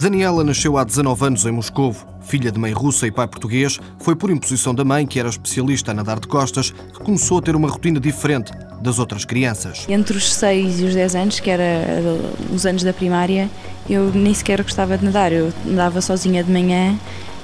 Daniela nasceu há 19 anos em Moscovo. Filha de mãe russa e pai português, foi por imposição da mãe, que era especialista a nadar de costas, que começou a ter uma rotina diferente das outras crianças. Entre os 6 e os 10 anos, que era eh, os anos da primária, eu nem sequer gostava de nadar. Eu nadava sozinha de manhã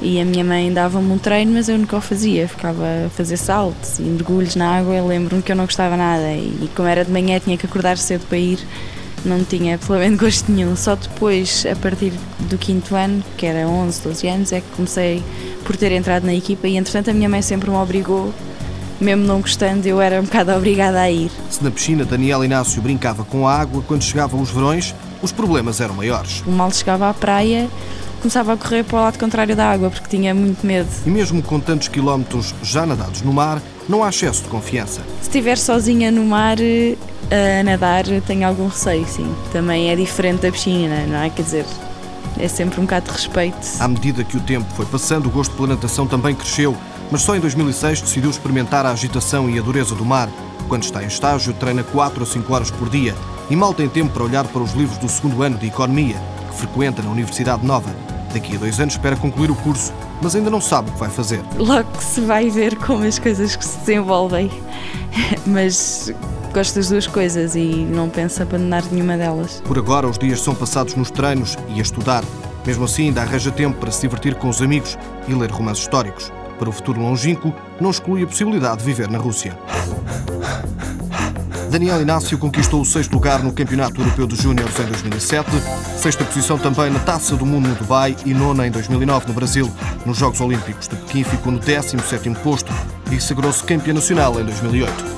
e a minha mãe dava-me um treino, mas eu nunca o fazia. Ficava a fazer saltos e mergulhos na água. Eu lembro-me que eu não gostava nada e, como era de manhã, tinha que acordar cedo para ir não tinha absolutamente gosto nenhum. Só depois, a partir do quinto ano, que era 11, 12 anos, é que comecei por ter entrado na equipa e, entretanto, a minha mãe sempre me obrigou, mesmo não gostando, eu era um bocado obrigada a ir. Se na piscina Daniel Inácio brincava com a água, quando chegavam os verões, os problemas eram maiores. O mal chegava à praia, começava a correr para o lado contrário da água, porque tinha muito medo. E mesmo com tantos quilómetros já nadados no mar, não há excesso de confiança. Se estiver sozinha no mar, a nadar tenho algum receio, sim. Também é diferente da piscina, não é? Quer dizer, é sempre um bocado de respeito. À medida que o tempo foi passando, o gosto pela natação também cresceu, mas só em 2006 decidiu experimentar a agitação e a dureza do mar. Quando está em estágio, treina 4 a 5 horas por dia e mal tem tempo para olhar para os livros do segundo ano de Economia, que frequenta na Universidade Nova. Daqui a dois anos espera concluir o curso, mas ainda não sabe o que vai fazer. Logo que se vai ver como as coisas que se desenvolvem. mas gosto das duas coisas e não penso abandonar nenhuma delas. Por agora, os dias são passados nos treinos e a estudar. Mesmo assim, ainda arranja tempo para se divertir com os amigos e ler romances históricos. Para o futuro longínquo, não exclui a possibilidade de viver na Rússia. Daniel Inácio conquistou o sexto lugar no Campeonato Europeu de Júniores em 2007, sexta posição também na Taça do Mundo no Dubai e nona em 2009 no Brasil. Nos Jogos Olímpicos de Pequim ficou no 17º posto e sagrou-se campeã nacional em 2008.